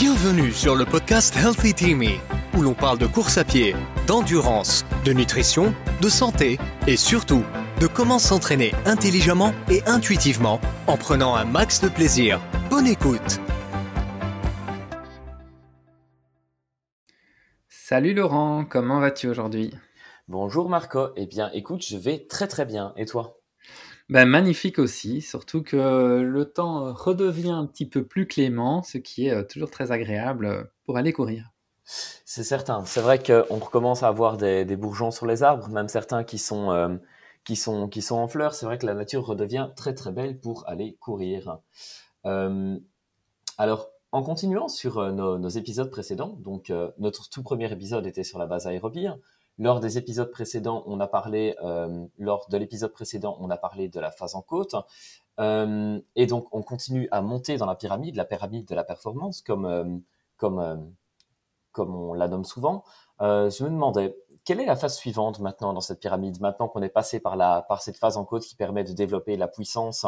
Bienvenue sur le podcast Healthy Teamy, où l'on parle de course à pied, d'endurance, de nutrition, de santé et surtout de comment s'entraîner intelligemment et intuitivement en prenant un max de plaisir. Bonne écoute. Salut Laurent, comment vas-tu aujourd'hui? Bonjour Marco, eh bien écoute, je vais très très bien, et toi? Ben, magnifique aussi, surtout que le temps redevient un petit peu plus clément, ce qui est euh, toujours très agréable euh, pour aller courir. C'est certain, c'est vrai qu'on recommence à avoir des, bourgeons sur les arbres, même certains qui sont, euh, qui sont, qui sont en fleurs. C'est vrai que la nature redevient très très belle pour aller courir. alors, en continuant sur nos, nos, épisodes précédents, donc notre tout premier épisode était sur la base aérobie, lors des épisodes précédents, on a parlé, euh, lors de l'épisode précédent, on a parlé de la phase en côte. Euh, et donc, on continue à monter dans la pyramide, la pyramide de la performance, comme, euh, comme, comme on la nomme souvent. je me demandais, quelle est la phase suivante maintenant dans cette pyramide, maintenant qu'on est passé par, la, par cette phase en côte qui permet de développer la puissance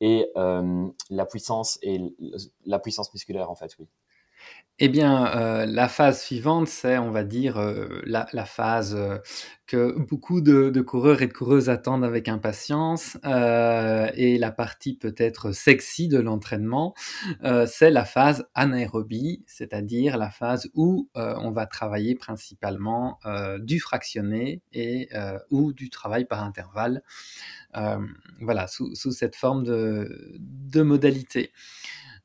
et la puissance et la puissance musculaire, en fait, oui. Eh bien, euh, la phase suivante, c'est, on va dire, euh, la, phase euh, que beaucoup de, coureurs et de coureuses attendent avec impatience, et la partie peut-être sexy de l'entraînement, c'est la phase anaérobie, c'est-à-dire la phase où on va travailler principalement du fractionné et ou du travail par intervalle, voilà, sous, cette forme de, de modalité.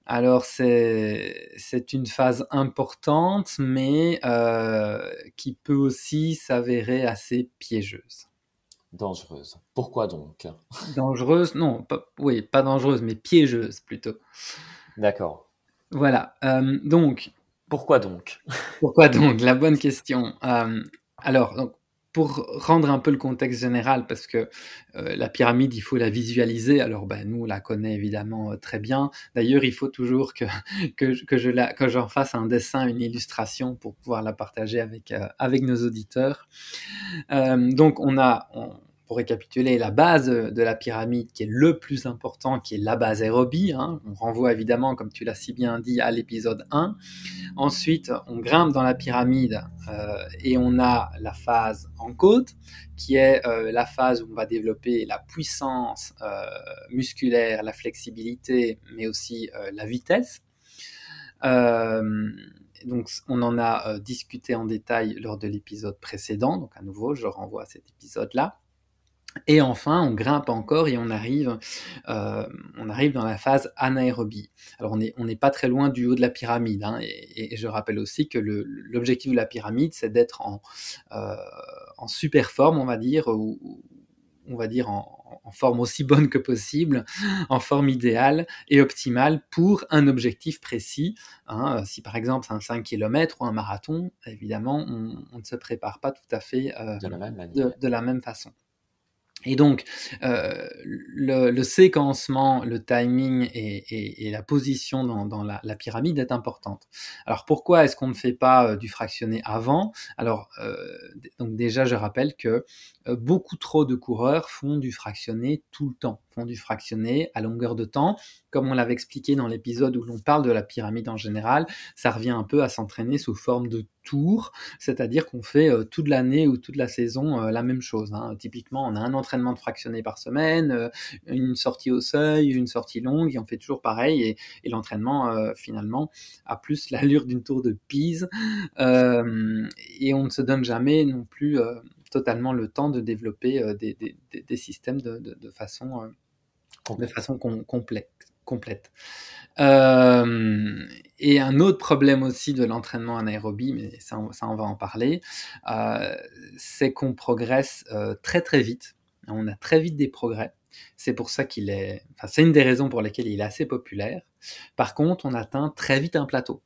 Alors c'est une phase importante, mais euh, qui peut aussi s'avérer assez piégeuse. Dangereuse. Pourquoi donc? Dangereuse, non, pas, oui, pas dangereuse, mais piégeuse plutôt. D'accord. Voilà. Euh, donc. Pourquoi donc? Pourquoi donc? La bonne question. Euh, alors, donc, pour rendre un peu le contexte général, parce que euh, la pyramide, il faut la visualiser. Alors, ben, nous, on la connaît évidemment euh, très bien. D'ailleurs, il faut toujours que, je j'en fasse un dessin, une illustration pour pouvoir la partager avec, euh, avec nos auditeurs. donc, on a, pour récapituler, la base de la pyramide qui est le plus important, qui est la base aérobie. Hein. On renvoie évidemment, comme tu l'as si bien dit, à l'épisode 1. Ensuite, on grimpe dans la pyramide euh, et on a la phase en côte, qui est euh, la phase où on va développer la puissance euh, musculaire, la flexibilité, mais aussi la vitesse. donc, on en a discuté en détail lors de l'épisode précédent. Donc, à nouveau, je renvoie à cet épisode-là. Et enfin, on grimpe encore et on arrive, euh, on arrive dans la phase anaérobie. Alors on n'est on pas très loin du haut de la pyramide. Hein, et, je rappelle aussi que l'objectif de la pyramide, c'est d'être en, euh, en super forme, on va dire, ou on va dire en, forme aussi bonne que possible, en forme idéale et optimale pour un objectif précis. Hein. Si par exemple c'est un 5 km ou un marathon, évidemment, on, ne se prépare pas tout à fait euh, de la même façon. Et donc, euh, le, séquencement, le timing et, la position dans, la, pyramide est importante. Alors, pourquoi est-ce qu'on ne fait pas euh, du fractionné avant? Alors, euh, donc déjà, je rappelle que beaucoup trop de coureurs font du fractionné tout le temps, font du fractionné à longueur de temps. Comme on l'avait expliqué dans l'épisode où l'on parle de la pyramide en général, ça revient un peu à s'entraîner sous forme de tour, c'est-à-dire qu'on fait euh, toute l'année ou toute la saison euh, la même chose. Hein. Typiquement, on a un entraînement de fractionné par semaine, euh, une sortie au seuil, une sortie longue, et on fait toujours pareil. Et, l'entraînement, finalement, a plus l'allure d'une tour de Pise. et on ne se donne jamais non plus totalement le temps de développer des, systèmes de, façon, de façon complète. Complète. Euh, et un autre problème aussi de l'entraînement anaérobie, mais ça, on va en parler, euh, c'est qu'on progresse euh, très très vite. On a très vite des progrès. C'est pour ça qu'il est. Enfin, c'est une des raisons pour lesquelles il est assez populaire. Par contre, on atteint très vite un plateau.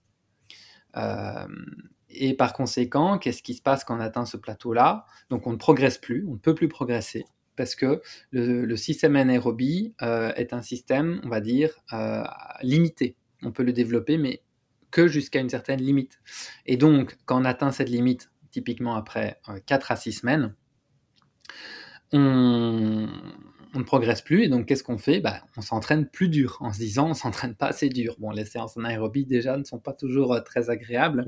et par conséquent, qu'est-ce qui se passe quand on atteint ce plateau-là? Donc, on ne progresse plus, on ne peut plus progresser parce que le, système anaérobie euh, est un système, on va dire, euh, limité. On peut le développer, mais que jusqu'à une certaine limite. Et donc, quand on atteint cette limite, typiquement après 4 euh, à 6 semaines, on, on ne progresse plus. Et donc, qu'est-ce qu'on fait? Bah, On s'entraîne plus dur en se disant on s'entraîne pas assez dur. Bon, les séances en aérobie déjà ne sont pas toujours très agréables.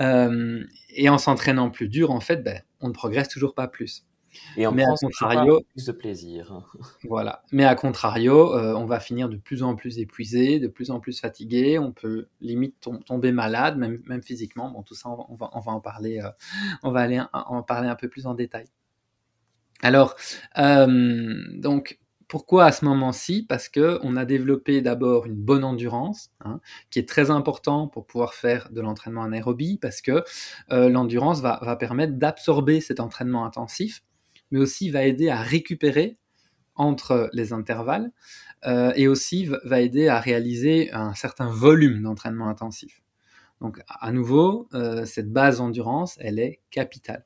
Euh, et en s'entraînant plus dur, en fait, ben, on ne progresse toujours pas plus. Et en Mais à contrario, plus de plaisir. Voilà. Mais à contrario, euh, on va finir de plus en plus épuisé, de plus en plus fatigué. On peut limite tomber malade, même, même physiquement. Bon, tout ça, on va, on va, en parler. on va aller en parler un peu plus en détail. Alors, euh, donc, pourquoi à ce moment-ci? Parce que on a développé d'abord une bonne endurance, hein, qui est très important pour pouvoir faire de l'entraînement anaérobie, parce que euh, l'endurance va, permettre d'absorber cet entraînement intensif, mais aussi va aider à récupérer entre les intervalles, euh, et aussi va aider à réaliser un certain volume d'entraînement intensif. Donc, à nouveau, cette base d'endurance, elle est capitale.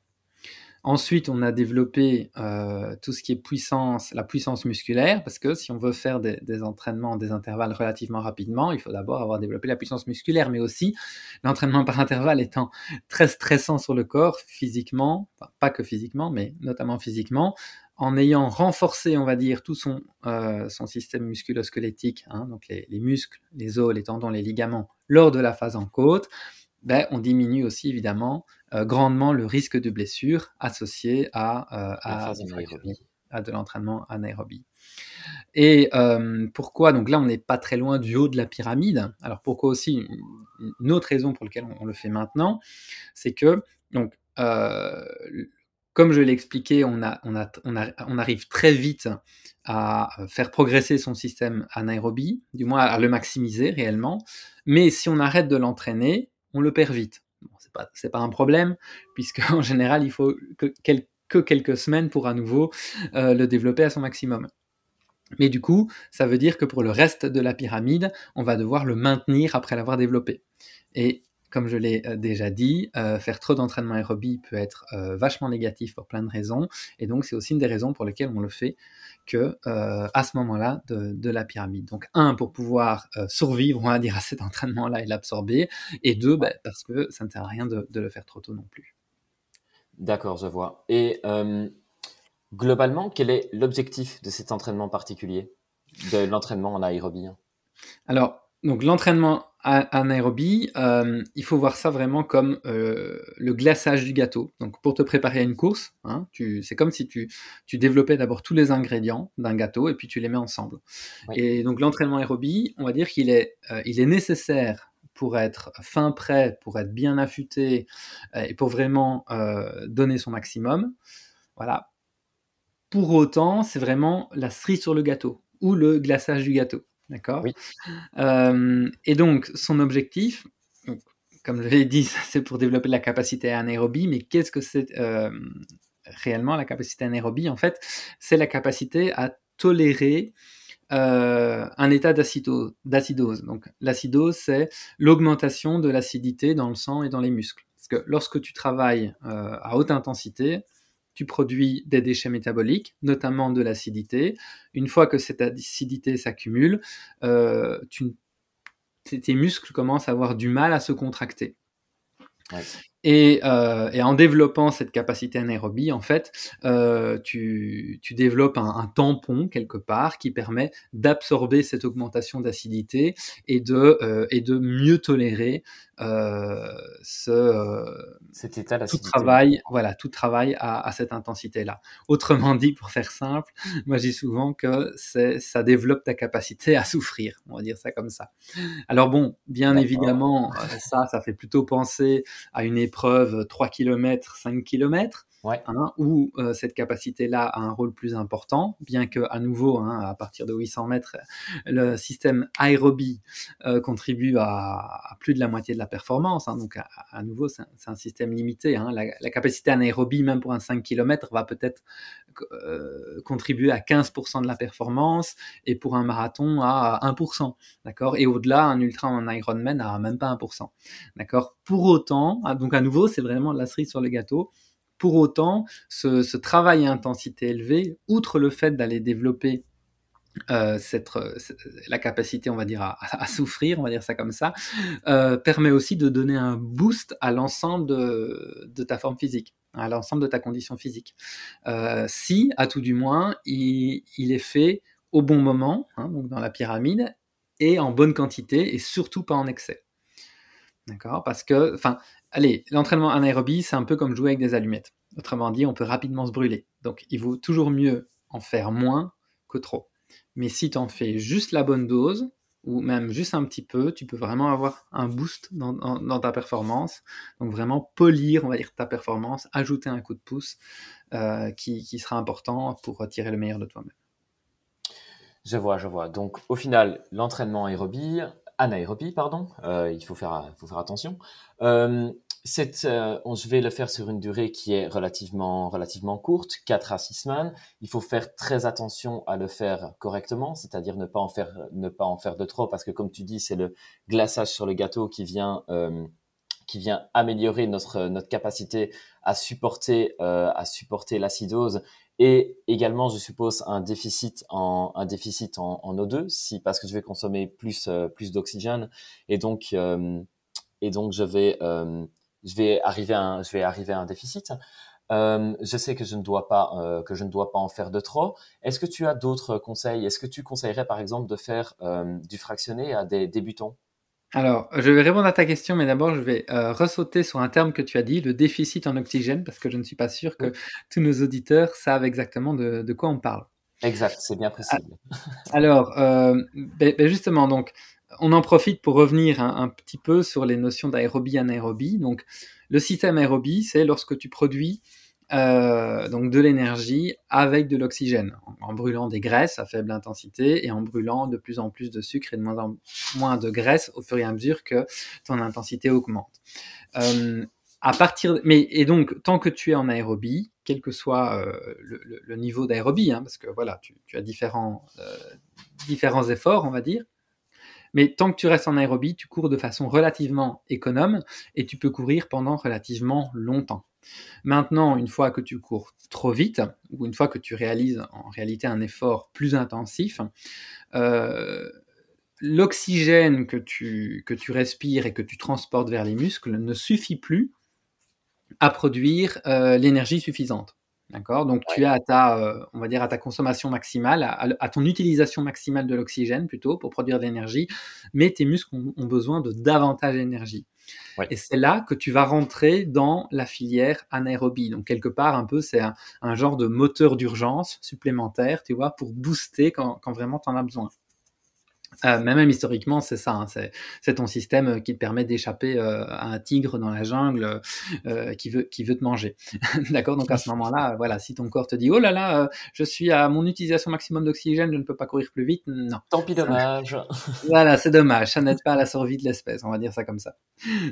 Ensuite, on a développé euh, tout ce qui est puissance, la puissance musculaire, parce que si on veut faire des, entraînements, des intervalles relativement rapidement, il faut d'abord avoir développé la puissance musculaire, mais aussi l'entraînement par intervalle étant très stressant sur le corps, physiquement, pas que physiquement, mais notamment physiquement, en ayant renforcé, on va dire, tout son, euh, système musculo-squelettique, hein, donc les, les, muscles, les os, les tendons, les ligaments, lors de la phase en côte, ben, on diminue aussi évidemment grandement le risque de blessure associé à, euh, à, de l'entraînement anaérobie. Et euh, pourquoi? Donc là, on n'est pas très loin du haut de la pyramide. Alors pourquoi aussi? Une autre raison pour laquelle on, le fait maintenant, c'est que donc comme je l'ai expliqué, on, a, on, a, on, on, arrive très vite à faire progresser son système anaérobie, du moins à le maximiser réellement. Mais si on arrête de l'entraîner, on le perd vite. C'est pas, un problème, puisque en général, il faut que, quelques semaines pour à nouveau euh, le développer à son maximum. Mais du coup, ça veut dire que pour le reste de la pyramide, on va devoir le maintenir après l'avoir développé. Comme je l'ai euh, déjà dit, euh, faire trop d'entraînement aérobie peut être vachement négatif pour plein de raisons. Et donc, c'est aussi une des raisons pour lesquelles on le fait que euh, à ce moment-là de, la pyramide. Donc un pour pouvoir euh, survivre, on va dire, à cet entraînement-là et l'absorber, et deux bah, parce que ça ne sert à rien de, le faire trop tôt non plus. D'accord, je vois. Et euh, globalement, quel est l'objectif de cet entraînement particulier, de l'entraînement en aérobie Alors donc l'entraînement anaérobie, euh, il faut voir ça vraiment comme euh, le glaçage du gâteau. Donc pour te préparer à une course, hein, c'est comme si tu, développais d'abord tous les ingrédients d'un gâteau et puis tu les mets ensemble. Et donc l'entraînement aérobie, on va dire qu'il est, euh, il est nécessaire pour être fin prêt, pour être bien affûté et pour vraiment donner son maximum. Voilà. Pour autant, c'est vraiment la cerise sur le gâteau ou le glaçage du gâteau. D'accord euh, Et donc, son objectif, comme je l'ai dit, c'est pour développer la capacité anaérobie, mais qu'est-ce que c'est euh, réellement la capacité anaérobie? En fait, c'est la capacité à tolérer euh, un état d'acidose. Donc, l'acidose, c'est l'augmentation de l'acidité dans le sang et dans les muscles. Parce que lorsque tu travailles à haute intensité, tu produis des déchets métaboliques, notamment de l'acidité. Une fois que cette acidité s'accumule, euh, tes muscles commencent à avoir du mal à se contracter. Euh, et, en développant cette capacité anaérobie, en fait, euh, tu, développes un, tampon quelque part qui permet d'absorber cette augmentation d'acidité et de, euh, et de mieux tolérer ce cet état tout travail, voilà, tout travail à, à cette intensité-là. Autrement dit, pour faire simple, moi je dis souvent que ça développe ta capacité à souffrir, on va dire ça comme ça. Alors bon, bien évidemment, ça, ça fait plutôt penser à une épreuve 3 km, 5 km, Hein, où euh, cette capacité-là a un rôle plus important, bien que à nouveau, hein, à partir de 800 mètres, le système aérobie euh, contribue à, plus de la moitié de la performance. Hein. donc à, nouveau, c'est un, système limité. La, capacité anaérobie, même pour un 5 km, va peut-être euh, contribuer à 15% de la performance, et pour un marathon à 1%. D'accord? Et au-delà, un ultra en Ironman à même pas 1%. D'accord? Pour autant, donc à nouveau, c'est vraiment la cerise sur le gâteau pour autant, ce, travail à intensité élevée, outre le fait d'aller développer euh, cette, la capacité, on va dire, à, souffrir, on va dire ça comme ça, euh, permet aussi de donner un boost à l'ensemble de, ta forme physique. à l'ensemble de ta condition physique. Euh, si, à tout du moins, il, est fait au bon moment, hein, donc dans la pyramide, et en bonne quantité, et surtout pas en excès. D'accord? Parce que, enfin, allez, l'entraînement anaérobie, c'est un peu comme jouer avec des allumettes. Autrement dit, on peut rapidement se brûler. Donc, il vaut toujours mieux en faire moins que trop. Mais si tu en fais juste la bonne dose, ou même juste un petit peu, tu peux vraiment avoir un boost dans, ta performance. Donc vraiment polir, on va dire, ta performance, ajouter un coup de pouce euh, qui, sera important pour tirer le meilleur de toi-même. Je vois, je vois. Donc au final, l'entraînement aérobie, anaérobie, pardon, euh, il faut faire, attention. Euh, euh, je vais le faire sur une durée qui est relativement, relativement courte, 4 à 6 semaines. Il faut faire très attention à le faire correctement, c'est-à-dire ne pas en faire, ne pas en faire de trop, parce que comme tu dis, c'est le glaçage sur le gâteau qui vient, euh, qui vient améliorer notre, notre capacité à supporter, euh, à supporter l'acidose et également, je suppose, un déficit en, un déficit en, en O2, si, parce que je vais consommer plus, plus d'oxygène et donc, et donc je vais je vais arriver à un, je vais arriver à un déficit. Euh, je sais que je ne dois pas euh, que je ne dois pas en faire de trop. Est-ce que tu as d'autres conseils? Est-ce que tu conseillerais par exemple de faire euh, du fractionné à des débutants? Alors, je vais répondre à ta question, mais d'abord, je vais ressauter sur un terme que tu as dit, le déficit en oxygène, parce que je ne suis pas sûr que tous nos auditeurs savent exactement de, de quoi on parle. Exact, c'est bien précis. Alors, ben, ben justement, donc, on en profite pour revenir un, petit peu sur les notions d'aérobie anaérobie. Donc, le système aérobie, c'est lorsque tu produis euh, donc de l'énergie avec de l'oxygène, en, brûlant des graisses à faible intensité et en brûlant de plus en plus de sucre et de moins en moins de graisse au fur et à mesure que ton intensité augmente. Euh, à partir, mais et donc tant que tu es en aérobie, quel que soit euh, le, niveau d'aérobie, hein, parce que voilà, tu, as différents différents efforts, on va dire. Mais tant que tu restes en aérobie, tu cours de façon relativement économe et tu peux courir pendant relativement longtemps. Maintenant, une fois que tu cours trop vite, ou une fois que tu réalises en réalité un effort plus intensif, euh, l'oxygène que tu, que tu respires et que tu transportes vers les muscles ne suffit plus à produire euh, l'énergie suffisante. D'accord? Donc tu es à ta, euh, on va dire à ta consommation maximale, à, ton utilisation maximale de l'oxygène plutôt pour produire de l'énergie, mais tes muscles ont, besoin de davantage d'énergie. Et c'est là que tu vas rentrer dans la filière anaérobie. Donc quelque part un peu c'est un, genre de moteur d'urgence supplémentaire, tu vois, pour booster quand, quand vraiment tu en as besoin. Euh, même historiquement, c'est ça. Hein, c'est ton système qui te permet d'échapper euh, à un tigre dans la jungle euh, qui veut qui veut te manger. D'accord? Donc à ce moment-là, voilà, si ton corps te dit oh là là, je suis à mon utilisation maximum d'oxygène, je ne peux pas courir plus vite, non. Tant pis, dommage. voilà, c'est dommage. Ça n'aide pas à la survie de l'espèce. On va dire ça comme ça.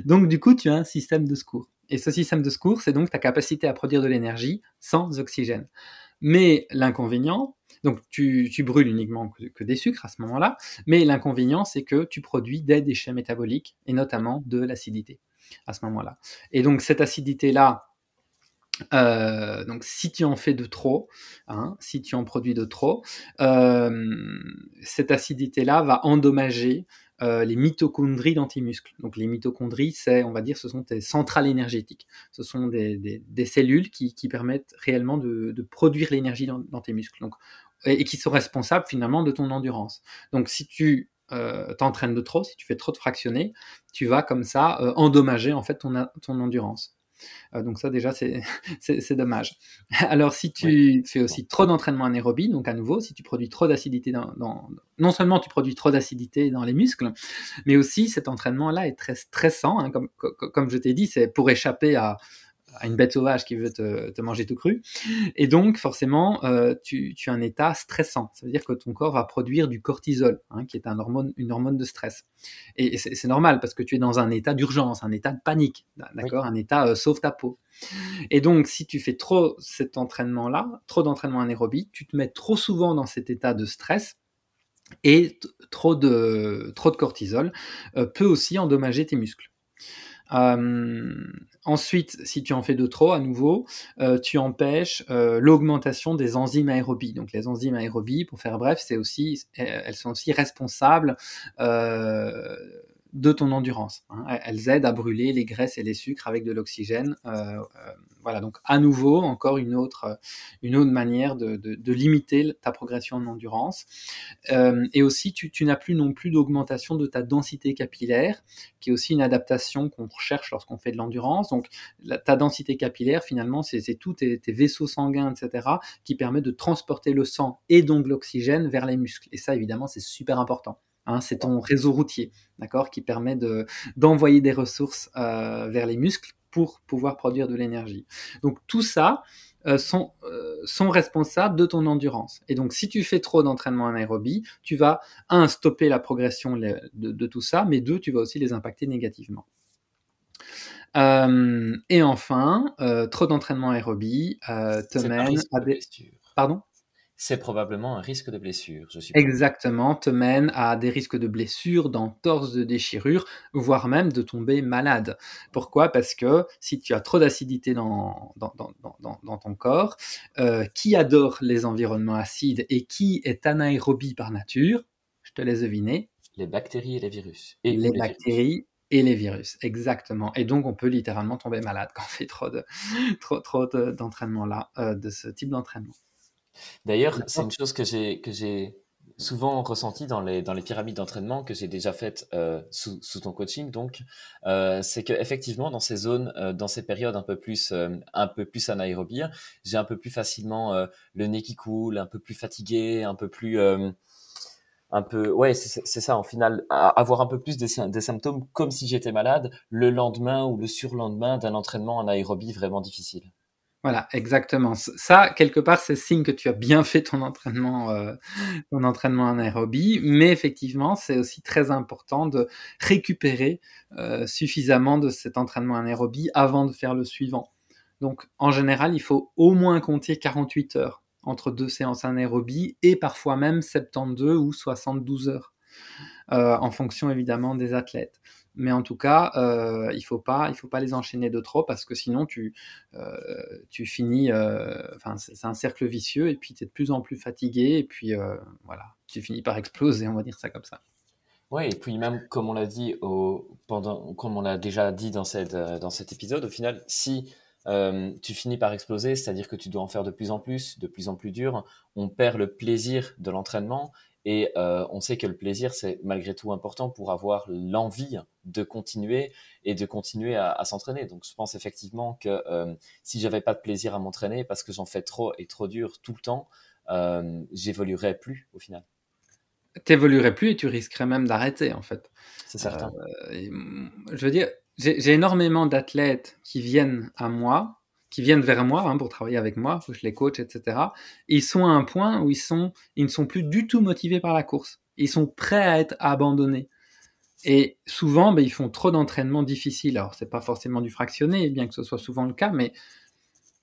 Donc du coup, tu as un système de secours. Et ce système de secours, c'est donc ta capacité à produire de l'énergie sans oxygène. Mais l'inconvénient, donc tu, brûles uniquement que, des sucres à ce moment-là, mais l'inconvénient c'est que tu produis des déchets métaboliques et notamment de l'acidité à ce moment-là. Et donc cette acidité-là, euh, si tu en fais de trop, hein, si tu en produis de trop, euh, cette acidité-là va endommager euh, les mitochondries d'antimuscles. Donc les mitochondries, c'est, on va dire, ce sont des centrales énergétiques. Ce sont des, cellules qui, permettent réellement de, produire l'énergie dans, tes muscles. Et, qui sont responsables finalement de ton endurance. Donc si tu euh, t'entraînes de trop, si tu fais trop de fractionnés, tu vas comme ça euh, endommager en fait ton, ton endurance. Euh, donc ça déjà c'est dommage. Alors si tu fais aussi trop d'entraînement anaérobie, donc à nouveau si tu produis trop d'acidité dans, non seulement tu produis trop d'acidité dans les muscles, mais aussi cet entraînement là est très stressant, hein, comme, comme je t'ai dit, c'est pour échapper à, à une bête sauvage qui veut te, manger tout cru. Et donc, forcément, euh, tu, as un état stressant. Ça veut dire que ton corps va produire du cortisol, hein, qui est un hormone, une hormone de stress. Et, c'est normal parce que tu es dans un état d'urgence, un état de panique, d'accord? Un état euh, sauve ta peau. Et donc, si tu fais trop cet entraînement-là, trop d'entraînement anaérobie, tu te mets trop souvent dans cet état de stress et trop de, trop de cortisol euh, peut aussi endommager tes muscles. Euh, ensuite, si tu en fais de trop, à nouveau, euh, tu empêches euh, l'augmentation des enzymes aérobies. Donc les enzymes aérobies, pour faire bref, c'est aussi, elles sont aussi responsables de ton endurance. Hein. Elles aident à brûler les graisses et les sucres avec de l'oxygène. Euh, voilà, donc à nouveau, encore une autre, une autre manière de, limiter ta progression en endurance. et aussi, tu, tu n'as plus non plus d'augmentation de ta densité capillaire, qui est aussi une adaptation qu'on recherche lorsqu'on fait de l'endurance. Donc, ta densité capillaire, finalement, c'est tous tes, tes, vaisseaux sanguins, etc., qui permettent de transporter le sang et donc l'oxygène vers les muscles. Et ça, évidemment, c'est super important. Hein, c'est ton réseau routier, d'accord, qui permet de, d'envoyer des ressources euh, vers les muscles pour pouvoir produire de l'énergie. Donc tout ça euh, sont, euh, sont responsables de ton endurance. Et donc si tu fais trop d'entraînement anaérobie, tu vas, un, stopper la progression de, de tout ça, mais deux, tu vas aussi les impacter négativement. et enfin, trop d'entraînement aérobie te mène à des... Pardon? C'est probablement un risque de blessure, je suppose. Exactement, te mène à des risques de blessure, d'entorse, de déchirure, voire même de tomber malade. Pourquoi? Parce que si tu as trop d'acidité dans, dans, ton corps, euh, qui adore les environnements acides et qui est anaérobie par nature? Je te laisse deviner. Les bactéries et les virus. Et les, bactéries et les virus, exactement. Et donc, on peut littéralement tomber malade quand on fait trop de trop, trop d'entraînement là, euh, de ce type d'entraînement. D'ailleurs, c'est une chose que j'ai que j'ai souvent ressenti dans les dans les pyramides d'entraînement que j'ai déjà faites euh, sous, sous ton coaching. Donc, euh, c'est que effectivement dans ces zones, euh, dans ces périodes un peu plus un peu plus anaérobie, j'ai un peu plus facilement le nez qui coule, un peu plus fatigué, un peu plus un peu ouais c'est ça en final avoir un peu plus des, des symptômes comme si j'étais malade le lendemain ou le surlendemain d'un entraînement en aérobie vraiment difficile. Voilà, exactement. Ça, quelque part, c'est signe que tu as bien fait ton entraînement, euh, ton en aérobie. Mais effectivement, c'est aussi très important de récupérer euh, suffisamment de cet entraînement en aérobie avant de faire le suivant. Donc, en général, il faut au moins compter 48 heures entre deux séances en aérobie et parfois même 72 ou 72 heures, euh, en fonction évidemment des athlètes mais en tout cas, euh, il faut pas, il faut pas les enchaîner de trop parce que sinon tu, euh, tu finis, euh, enfin c'est un cercle vicieux et puis tu es de plus en plus fatigué et puis voilà, tu finis par exploser, on va dire ça comme ça. Oui, et puis même comme on l'a dit au, pendant, comme on l'a déjà dit dans cette, dans cet épisode, au final, si tu finis par exploser, c'est-à-dire que tu dois en faire de plus en plus, de plus en plus dur, on perd le plaisir de l'entraînement et euh, on sait que le plaisir, c'est malgré tout important pour avoir l'envie de continuer et de continuer à, s'entraîner. Donc, je pense effectivement que euh, si j'avais pas de plaisir à m'entraîner parce que j'en fais trop et trop dur tout le temps, euh, j'évoluerais plus au final. T'évoluerais plus et tu risquerais même d'arrêter en fait. C'est certain. je veux dire, j'ai énormément d'athlètes qui viennent à moi qui viennent vers moi hein, pour travailler avec moi, je les coach, etc. ils sont à un point où ils sont, ils ne sont plus du tout motivés par la course. Ils sont prêts à être abandonnés. Et souvent, ben, ils font trop d'entraînements difficiles. Alors, c'est pas forcément du fractionné, bien que ce soit souvent le cas, mais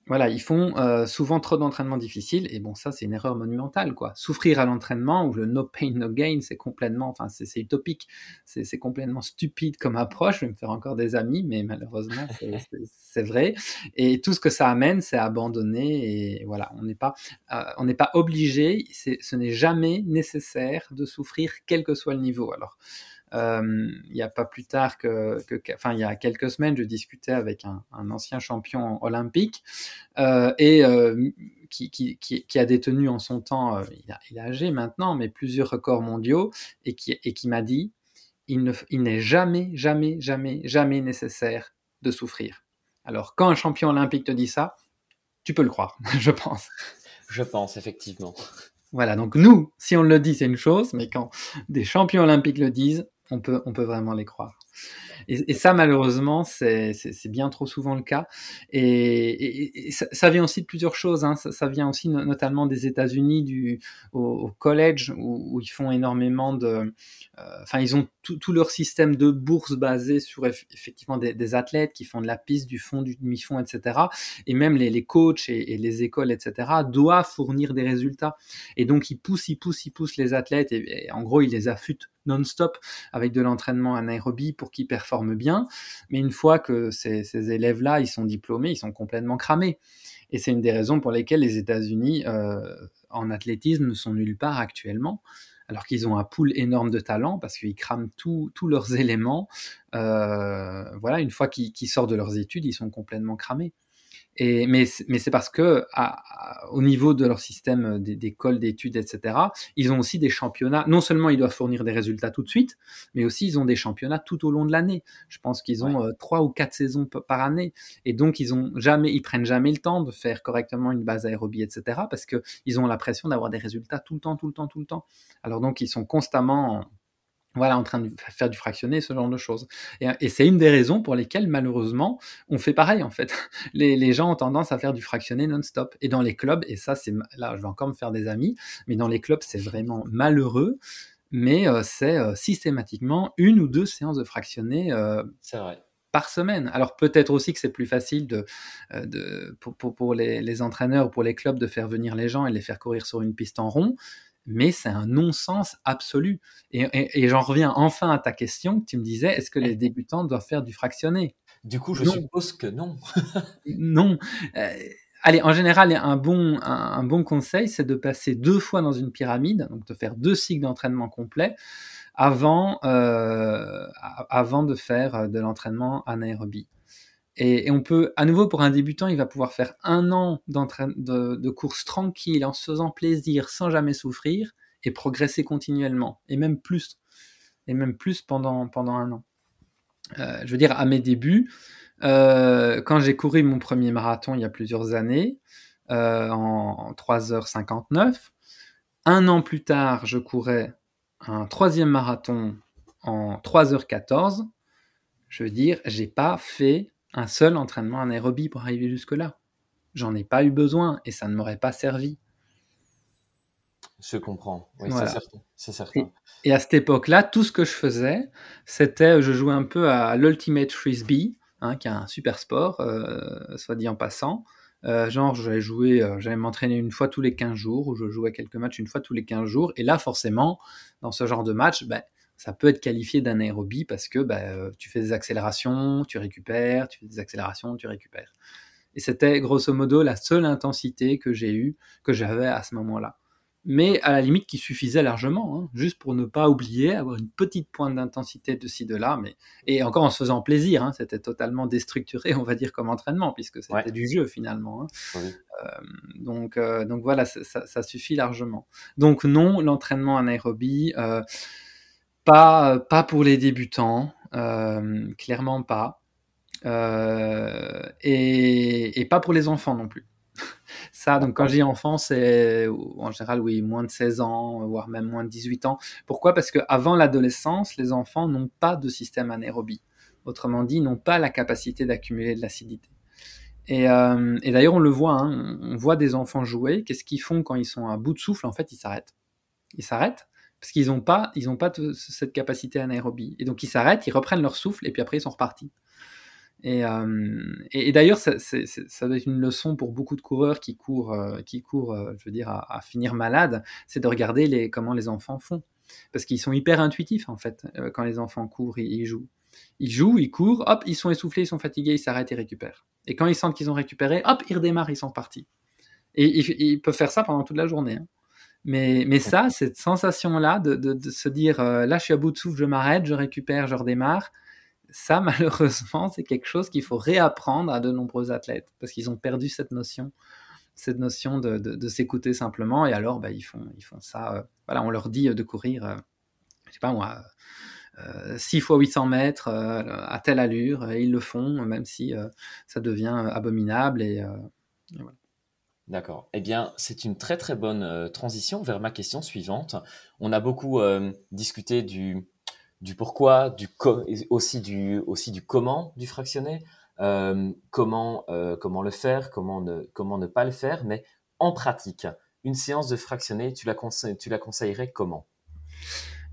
voilà, ils font euh, souvent trop d'entraînements difficiles et bon, ça c'est une erreur monumentale quoi. Souffrir à l'entraînement ou le no pain no gain, c'est complètement, enfin c'est utopique, c'est complètement stupide comme approche. Je vais me faire encore des amis, mais malheureusement c'est vrai. Et tout ce que ça amène, c'est abandonner et voilà, on n'est pas, euh, on n'est pas obligé, ce n'est jamais nécessaire de souffrir quel que soit le niveau. Alors il n'y a pas plus tard que, enfin, il y a quelques semaines, je discutais avec un, ancien champion olympique euh, et euh, qui, qui, qui, a détenu en son temps, il, est âgé maintenant, mais plusieurs records mondiaux et qui, et qui m'a dit il n'est jamais, jamais, jamais, jamais nécessaire de souffrir. Alors, quand un champion olympique te dit ça, tu peux le croire, je pense. Je pense, effectivement. Voilà, donc nous, si on le dit, c'est une chose, mais quand des champions olympiques le disent, on peut, on peut vraiment les croire. Et, ça, malheureusement, c'est bien trop souvent le cas. Et, ça, vient aussi de plusieurs choses. Hein. Ça, vient aussi notamment des États-Unis, du au, collège, où, ils font énormément de. Euh, enfin, ils ont tout, leur système de bourse basé sur effectivement des, athlètes qui font de la piste, du fond, du demi-fond, etc. Et même les, les coachs et, les écoles, etc., doivent fournir des résultats. Et donc, ils poussent, ils poussent, ils poussent les athlètes. Et, en gros, ils les affûtent non-stop avec de l'entraînement anaérobie pour qu'ils performent bien. Mais une fois que ces, élèves-là, ils sont diplômés, ils sont complètement cramés. Et c'est une des raisons pour lesquelles les États-Unis euh, en athlétisme ne sont nulle part actuellement. alors qu'ils ont un pool énorme de talent parce qu'ils crament tous leurs éléments. Euh, voilà, une fois qu'ils sortent de leurs études, ils sont complètement cramés. Et, mais mais c'est parce que à, au niveau de leur système d'école, d'études, etc., ils ont aussi des championnats. Non seulement ils doivent fournir des résultats tout de suite, mais aussi ils ont des championnats tout au long de l'année. Je pense qu'ils ont euh, trois ou quatre saisons par année, et donc ils ont jamais, ils prennent jamais le temps de faire correctement une base aérobie, etc., parce que ils ont l'impression d'avoir des résultats tout le temps, tout le temps, tout le temps. Alors donc ils sont constamment voilà, en train de faire du fractionné, ce genre de choses. Et, c'est une des raisons pour lesquelles, malheureusement, on fait pareil, en fait. Les, gens ont tendance à faire du fractionné non-stop. Et dans les clubs, et ça, c'est là, je vais encore me faire des amis, mais dans les clubs, c'est vraiment malheureux, mais euh, c'est euh, systématiquement une ou deux séances de fractionné euh, par semaine. Alors peut-être aussi que c'est plus facile de, de pour, pour, les, les, entraîneurs, pour les clubs, de faire venir les gens et les faire courir sur une piste en rond mais c'est un non-sens absolu. Et, j'en reviens enfin à ta question, tu me disais, est-ce que les débutants doivent faire du fractionné? Du coup, je suppose que non. non. Euh, allez, en général, un bon, un, bon conseil, c'est de passer deux fois dans une pyramide, donc de faire deux cycles d'entraînement complet avant, euh, avant de faire de l'entraînement anaérobie. Et, on peut, à nouveau, pour un débutant, il va pouvoir faire un an de, de course tranquille, en se faisant plaisir, sans jamais souffrir, et progresser continuellement, et même plus, et même plus pendant, pendant un an. Euh, je veux dire, à mes débuts, euh, quand j'ai couru mon premier marathon il y a plusieurs années, euh, en 3h59, un an plus tard, je courais un troisième marathon en 3h14. Je veux dire, j'ai pas fait un seul entraînement anaérobie pour arriver jusque-là. J'en ai pas eu besoin et ça ne m'aurait pas servi. Je comprends, oui, c'est certain. Et, à cette époque-là, tout ce que je faisais, c'était, je jouais un peu à l'Ultimate Frisbee, hein, qui est un super sport, euh, soit dit en passant. Euh, genre, j'allais jouer, euh, j'allais m'entraîner une fois tous les 15 jours, ou je jouais quelques matchs une fois tous les 15 jours. Et là, forcément, dans ce genre de match, ben, ça peut être qualifié d'anaérobie parce que bah, euh, tu fais des accélérations, tu récupères, tu fais des accélérations, tu récupères. Et c'était grosso modo la seule intensité que j'ai eue, que j'avais à ce moment-là. Mais à la limite qui suffisait largement, hein, juste pour ne pas oublier, avoir une petite pointe d'intensité de ci, de là, mais... et encore en se faisant plaisir, hein, c'était totalement déstructuré, on va dire, comme entraînement, puisque c'était du jeu finalement. Hein. Euh, donc, euh, donc voilà, ça, ça, suffit largement. Donc non, l'entraînement anaérobie, pas, pas pour les débutants, euh, clairement pas. Euh, et, et, pas pour les enfants non plus. Ça, donc quand je dis enfant, c'est en général, oui, moins de 16 ans, voire même moins de 18 ans. Pourquoi? Parce qu'avant l'adolescence, les enfants n'ont pas de système anaérobie. Autrement dit, n'ont pas la capacité d'accumuler de l'acidité. Et, euh, et d'ailleurs, on le voit, hein, on voit des enfants jouer. Qu'est-ce qu'ils font quand ils sont à bout de souffle? En fait, ils s'arrêtent. Ils s'arrêtent parce qu'ils n'ont pas, cette capacité anaérobie. Et donc ils s'arrêtent, ils reprennent leur souffle et puis après ils sont repartis. Et, euh, d'ailleurs, ça, doit être une leçon pour beaucoup de coureurs qui courent, euh, euh, je veux à, finir malade, c'est de regarder comment les enfants font. Parce qu'ils sont hyper intuitifs, en fait, quand les enfants courent ils jouent. Ils jouent, ils courent, hop, ils sont essoufflés, ils sont fatigués, ils s'arrêtent et récupèrent. Et quand ils sentent qu'ils ont récupéré, hop, ils redémarrent, ils sont partis. Et ils, peuvent faire ça pendant toute la journée. Hein. Mais, mais ça, cette sensation-là de, de, se dire euh, là, je suis à bout de souffle, je m'arrête, je récupère, je redémarre, ça, malheureusement, c'est quelque chose qu'il faut réapprendre à de nombreux athlètes parce qu'ils ont perdu cette notion, cette notion de, de s'écouter simplement. Et alors, bah, ils, font, ils font ça. Euh, voilà, on leur dit de courir, euh, je sais pas moi. 6 fois 800 mètres à telle allure, et ils le font, même si ça devient abominable. Et, et voilà. D'accord. Eh bien, c'est une très très bonne euh, transition vers ma question suivante. On a beaucoup euh, discuté du, pourquoi, du aussi du aussi du comment du fractionné, euh, comment comment le faire, comment ne comment ne pas le faire, mais en pratique, une séance de fractionné, tu la tu la conseillerais comment?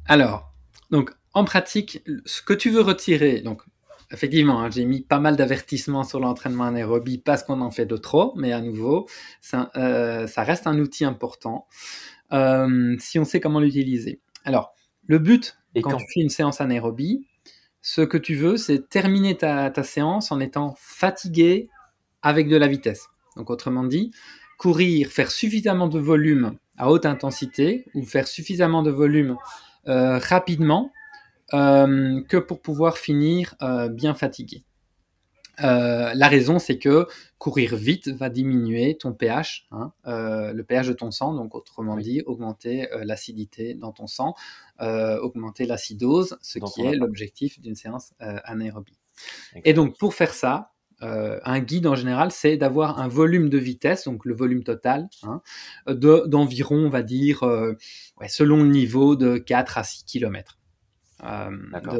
Alors, donc en pratique, ce que tu veux retirer, donc effectivement, hein, j'ai mis pas mal d'avertissements sur l'entraînement anaérobie parce qu'on en fait de trop, mais à nouveau, ça, euh, reste un outil important euh, si on sait comment l'utiliser. Alors, le but, quand, tu fais une séance anaérobie, ce que tu veux, c'est terminer ta, séance en étant fatigué avec de la vitesse. Donc, autrement dit, courir, faire suffisamment de volume à haute intensité ou faire suffisamment de volume rapidement que pour pouvoir finir bien fatigué. Euh, la raison, c'est que courir vite va diminuer ton pH, hein, euh, le pH de ton sang, donc autrement dit, augmenter euh, l'acidité dans ton sang, augmenter l'acidose, ce qui est l'objectif d'une séance anaérobie. Et donc, pour faire ça, un guide en général, c'est d'avoir un volume de vitesse, donc le volume total, hein, d'environ, on va dire, selon le niveau, de 4 à 6 km. Euh,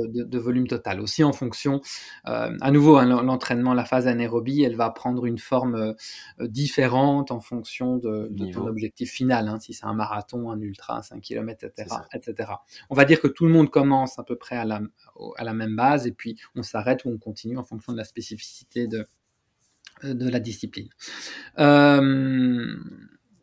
de, volume total. Aussi en fonction, euh, à nouveau, hein, l'entraînement, la phase anaérobie, elle va prendre une forme euh, différente en fonction de, ton objectif final. Hein, si c'est un marathon, un ultra, 5 km, etc., etc. On va dire que tout le monde commence à peu près à la, à la même base et puis on s'arrête ou on continue en fonction de la spécificité de, de la discipline.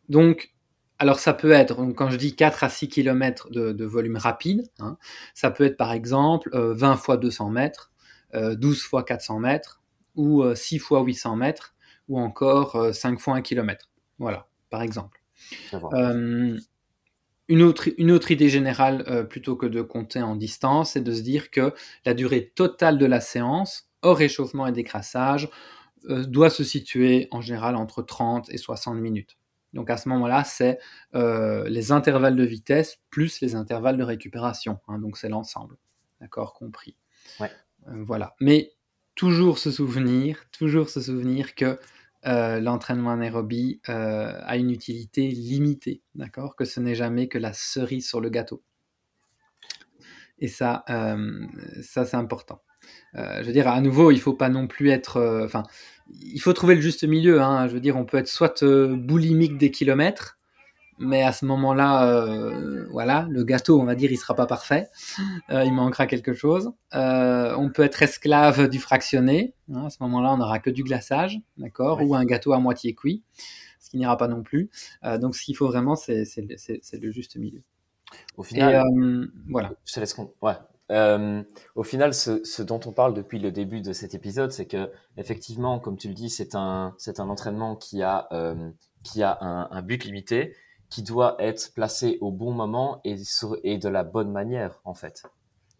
donc, alors ça peut être, quand je dis 4 à 6 km de, volume rapide, hein, ça peut être par exemple 20 euh, fois 200 mètres, 12 euh, fois 400 mètres, ou 6 euh, fois 800 mètres, ou encore 5 fois 1 km. Voilà, par exemple. une, autre, une autre idée générale, plutôt que de compter en distance, c'est de se dire que la durée totale de la séance, hors réchauffement et décrassage, doit se situer en général entre 30 et 60 minutes. Donc à ce moment-là, c'est euh, les intervalles de vitesse plus les intervalles de récupération. Hein, donc c'est l'ensemble. D'accord, compris. Euh, voilà. Mais toujours se souvenir, toujours se souvenir que euh, l'entraînement anaérobie a une utilité limitée. D'accord, que ce n'est jamais que la cerise sur le gâteau. Et ça, ça c'est important. je veux dire, à nouveau, il faut pas non plus être, enfin il faut trouver le juste milieu. Hein. Je veux dire, on peut être soit euh, boulimique des kilomètres, mais à ce moment-là, euh, voilà, le gâteau, on va dire, il sera pas parfait. Euh, il manquera quelque chose. on peut être esclave du fractionné. Hein. À ce moment-là, on n'aura que du glaçage, d'accord, ou un gâteau à moitié cuit, ce qui n'ira pas non plus. donc, ce qu'il faut vraiment, c'est le juste milieu. Au final, voilà. Je te laisse. Ouais. Euh, au final, ce, ce, dont on parle depuis le début de cet épisode, c'est que effectivement, comme tu le dis, c'est un c'est un entraînement qui a euh, qui a un, but limité, qui doit être placé au bon moment et et de la bonne manière en fait.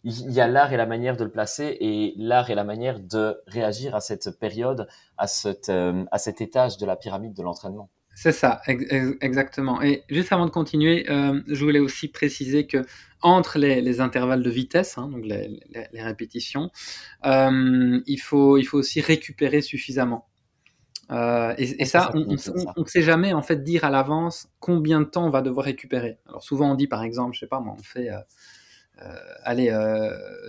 Il y a l'art et la manière de le placer et l'art et la manière de réagir à cette période, à cette euh, à cet étage de la pyramide de l'entraînement. C'est ça, exactement. Et juste avant de continuer, euh, je voulais aussi préciser que entre les, intervalles de vitesse, hein, donc les, répétitions, euh, il, faut, il faut aussi récupérer suffisamment. Euh, et, ça, on ne sait jamais en fait dire à l'avance combien de temps on va devoir récupérer. Alors souvent on dit par exemple, je sais pas moi, on fait allez,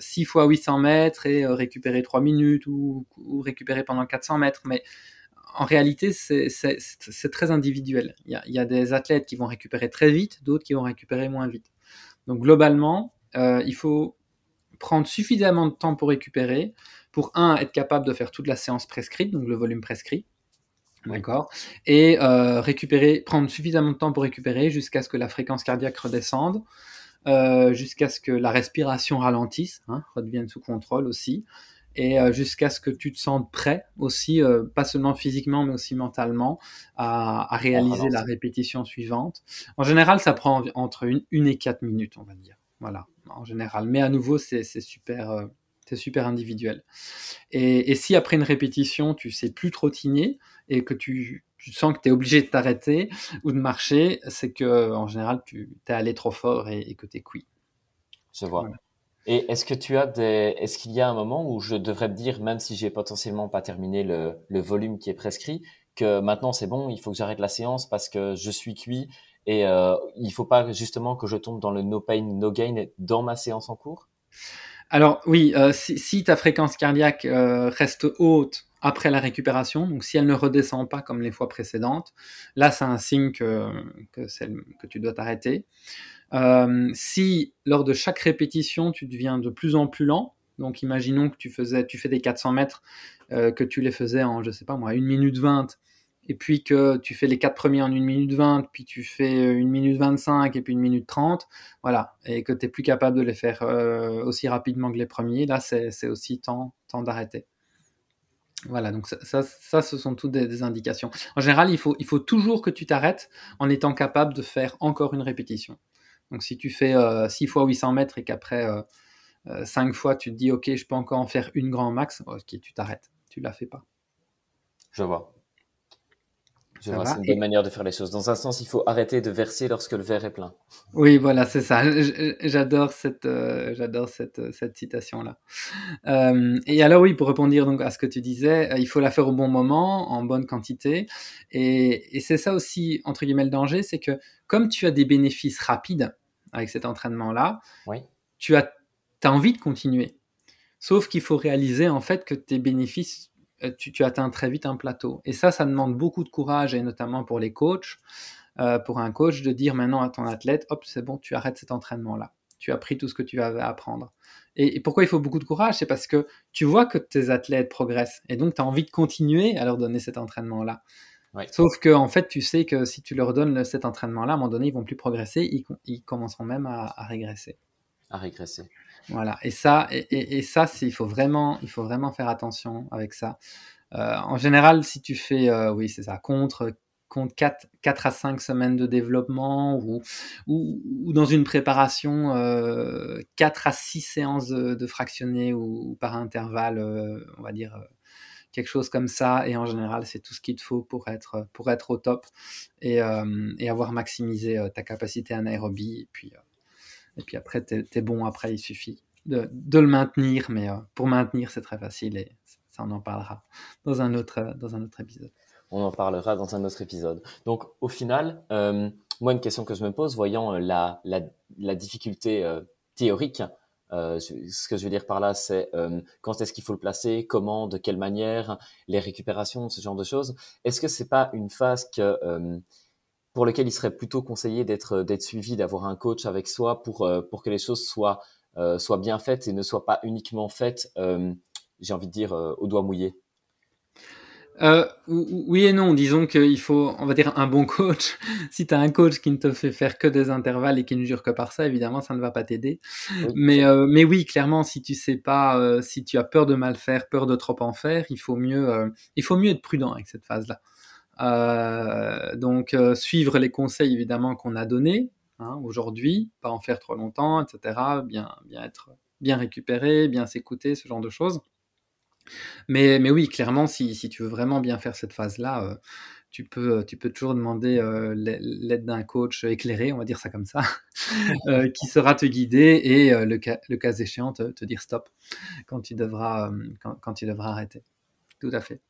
6 fois 800 mètres et récupérer 3 minutes ou, ou, récupérer pendant 400 mètres, mais en réalité, c'est très individuel. Il y, a, des athlètes qui vont récupérer très vite, d'autres qui vont récupérer moins vite. Donc globalement, euh, il faut prendre suffisamment de temps pour récupérer, pour un, être capable de faire toute la séance prescrite, donc le volume prescrit, d'accord, et euh, récupérer, prendre suffisamment de temps pour récupérer jusqu'à ce que la fréquence cardiaque redescende, euh, jusqu'à ce que la respiration ralentisse, hein, redevienne sous contrôle aussi, et euh, jusqu'à ce que tu te sentes prêt aussi, euh, pas seulement physiquement, mais aussi mentalement, à, réaliser la répétition suivante. En général, ça prend entre une, une, et quatre minutes, on va dire. Voilà, en général. Mais à nouveau, c'est super, euh, c'est super individuel. Et, si après une répétition, tu sais plus trottiner et que tu, sens que tu es obligé de t'arrêter ou de marcher, c'est que en général, tu es allé trop fort et, que tu es cuit. Je vois. Et est-ce que tu as des, est-ce qu'il y a un moment où je devrais me dire, même si j'ai potentiellement pas terminé le, volume qui est prescrit, que maintenant c'est bon, il faut que j'arrête la séance parce que je suis cuit et euh, il faut pas justement que je tombe dans le no pain no gain dans ma séance en cours? Alors oui, euh, si, si, ta fréquence cardiaque euh, reste haute après la récupération, donc si elle ne redescend pas comme les fois précédentes, là c'est un signe que, que, tu dois t'arrêter. Euh, si lors de chaque répétition, tu deviens de plus en plus lent, donc imaginons que tu, faisais, tu fais des 400 mètres, euh, que tu les faisais en, je sais pas moi, 1 minute 20, et puis que tu fais les 4 premiers en 1 minute 20, puis tu fais 1 minute 25 et puis 1 minute 30, voilà, et que tu n'es plus capable de les faire euh, aussi rapidement que les premiers, là c'est aussi temps d'arrêter. Voilà, donc ça, ce sont toutes des, indications. En général, il faut, toujours que tu t'arrêtes en étant capable de faire encore une répétition. Donc si tu fais 6 fois 800 mètres et qu'après 5 fois tu te dis ok, je peux encore en faire une grand max, ok, tu t'arrêtes, tu la fais pas. Je vois c'est une bonne manière de faire les choses. Dans un sens, il faut arrêter de verser lorsque le verre est plein. Oui, voilà, c'est ça. J'adore cette, euh, j'adore cette, euh, cette citation-là. Euh, et alors oui, pour répondre donc à ce que tu disais, il faut la faire au bon moment, en bonne quantité. Et, et c'est ça aussi, entre guillemets, le danger, c'est que comme tu as des bénéfices rapides avec cet entraînement-là, oui. tu as, as envie de continuer. Sauf qu'il faut réaliser en fait que tes bénéfices euh, tu, atteins très vite un plateau. Et ça, ça demande beaucoup de courage, et notamment pour les coachs, euh, pour un coach, de dire maintenant à ton athlète, hop, c'est bon, tu arrêtes cet entraînement-là. Tu as pris tout ce que tu avais à apprendre. Et, pourquoi il faut beaucoup de courage? C'est parce que tu vois que tes athlètes progressent, et donc tu as envie de continuer à leur donner cet entraînement-là. Sauf que en fait, tu sais que si tu leur donnes cet entraînement-là, à un moment donné, ils vont plus progresser, ils, commenceront même à régresser. À régresser. Voilà. Et ça, et, ça, il faut vraiment, il faut vraiment faire attention avec ça. Euh, en général, si tu fais, euh, oui, c'est ça, contre contre 4, 4, à 5 semaines de développement ou, ou, dans une préparation euh, 4 à 6 séances de, fractionnés ou, par intervalle, euh, on va dire quelque chose comme ça. Et en général, c'est tout ce qu'il te faut pour être, pour être au top et, et avoir maximisé ta capacité anaérobie. Et puis, et puis après, tu es, bon. Après, il suffit de, le maintenir. Mais euh, pour maintenir, c'est très facile et ça, on en parlera dans un, autre, dans un autre épisode. On en parlera dans un autre épisode. Donc, au final, euh, moi, une question que je me pose, voyant euh, la, la, difficulté théorique, ce que je veux dire par là, c'est quand est-ce qu'il faut le placer, comment, de quelle manière, les récupérations, ce genre de choses. Est-ce que c'est pas une phase que pour lequel il serait plutôt conseillé d'être euh, d'être suivi, d'avoir un coach avec soi pour euh, pour que les choses soient euh, soient bien faites et ne soient pas uniquement faites, j'ai envie de dire au doigt mouillé. oui et non, disons qu'il faut, on va dire, un bon coach. si tu as un coach qui ne te fait faire que des intervalles et qui ne jure que par ça, évidemment, ça ne va pas t'aider. Mais, mais oui, clairement, si tu sais pas, si tu as peur de mal faire, peur de trop en faire, il faut mieux, il faut mieux être prudent avec cette phase-là. Euh, donc euh, suivre les conseils évidemment qu'on a donnés hein, aujourd'hui, pas en faire trop longtemps, etc. Bien, bien être bien récupéré, bien s'écouter, ce genre de choses. Mais, mais oui, clairement, si, si, tu veux vraiment bien faire cette phase-là, euh, tu, peux, tu peux toujours demander l'aide d'un coach éclairé, on va dire ça comme ça, qui sera te guider et le, cas, le, cas échéant te, te, dire stop quand tu devras, quand, quand tu devras arrêter. Tout à fait.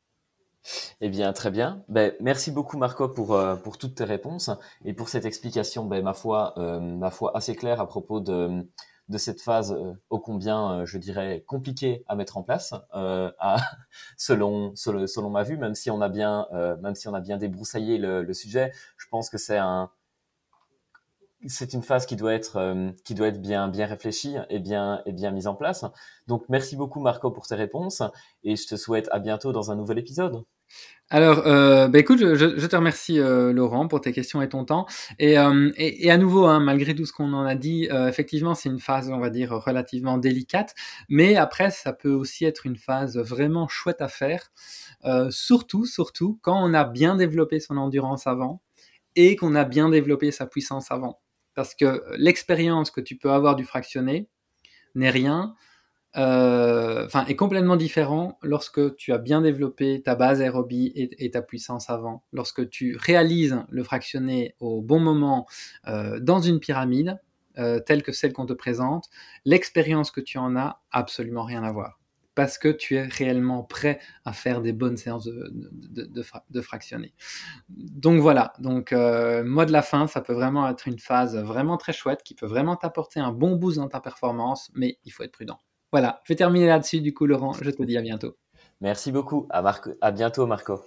Eh bien, très bien. Ben, merci beaucoup, Marco, pour, euh, pour toutes tes réponses et pour cette explication, ben, ma, foi, euh, ma foi, assez claire à propos de, de cette phase euh, ô combien, je dirais, compliquée à mettre en place, à, selon, selon, selon, ma vue, même si on a bien, même si on a bien débroussaillé le, le sujet. Je pense que c'est un, c'est une phase qui doit être qui doit être bien bien réfléchie et bien et bien mise en place. Donc merci beaucoup Marco pour tes réponses et je te souhaite à bientôt dans un nouvel épisode. Alors, euh, bah écoute, je, te remercie euh, Laurent pour tes questions et ton temps. Et, euh, et, à nouveau, hein, malgré tout ce qu'on en a dit, effectivement, c'est une phase, on va dire, relativement délicate. Mais après, ça peut aussi être une phase vraiment chouette à faire. surtout, surtout, quand on a bien développé son endurance avant et qu'on a bien développé sa puissance avant. Parce que l'expérience que tu peux avoir du fractionné n'est rien euh, enfin, est complètement différent lorsque tu as bien développé ta base aérobie et, ta puissance avant. Lorsque tu réalises le fractionné au bon moment euh, dans une pyramide, euh, telle que celle qu'on te présente, l'expérience que tu en as, absolument rien à voir. Parce que tu es réellement prêt à faire des bonnes séances de, fractionner. Donc voilà, donc mode la fin, ça peut vraiment être une phase vraiment très chouette qui peut vraiment t'apporter un bon boost dans ta performance, mais il faut être prudent. Voilà, je vais terminer là-dessus du coup Laurent, je te dis à bientôt. Merci beaucoup, à, à bientôt Marco.